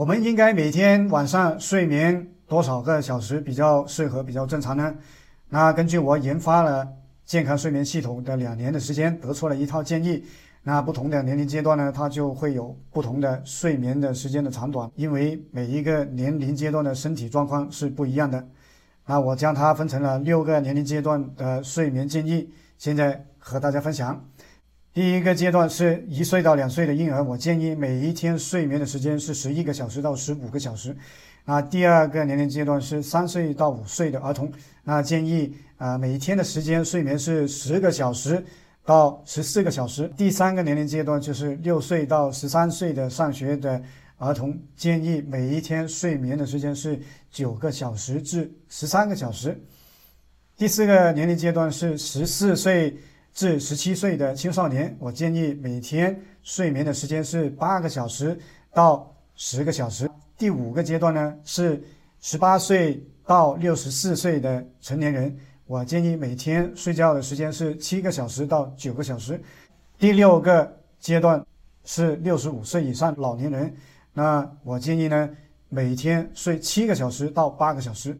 我们应该每天晚上睡眠多少个小时比较适合、比较正常呢？那根据我研发了健康睡眠系统的两年的时间，得出了一套建议。那不同的年龄阶段呢，它就会有不同的睡眠的时间的长短，因为每一个年龄阶段的身体状况是不一样的。那我将它分成了六个年龄阶段的睡眠建议，现在和大家分享。第一个阶段是一岁到两岁的婴儿，我建议每一天睡眠的时间是十一个小时到十五个小时。啊，第二个年龄阶段是三岁到五岁的儿童，那建议啊每一天的时间睡眠是十个小时。到十四个小时。第三个年龄阶段就是六岁到十三岁的上学的儿童，建议每一天睡眠的时间是九个小时至十三个小时。第四个年龄阶段是十四岁至十七岁的青少年，我建议每天睡眠的时间是八个小时到十个小时。第五个阶段呢是十八岁到六十四岁的成年人。我建议每天睡觉的时间是七个小时到九个小时。第六个阶段是六十五岁以上老年人，那我建议呢每天睡七个小时到八个小时。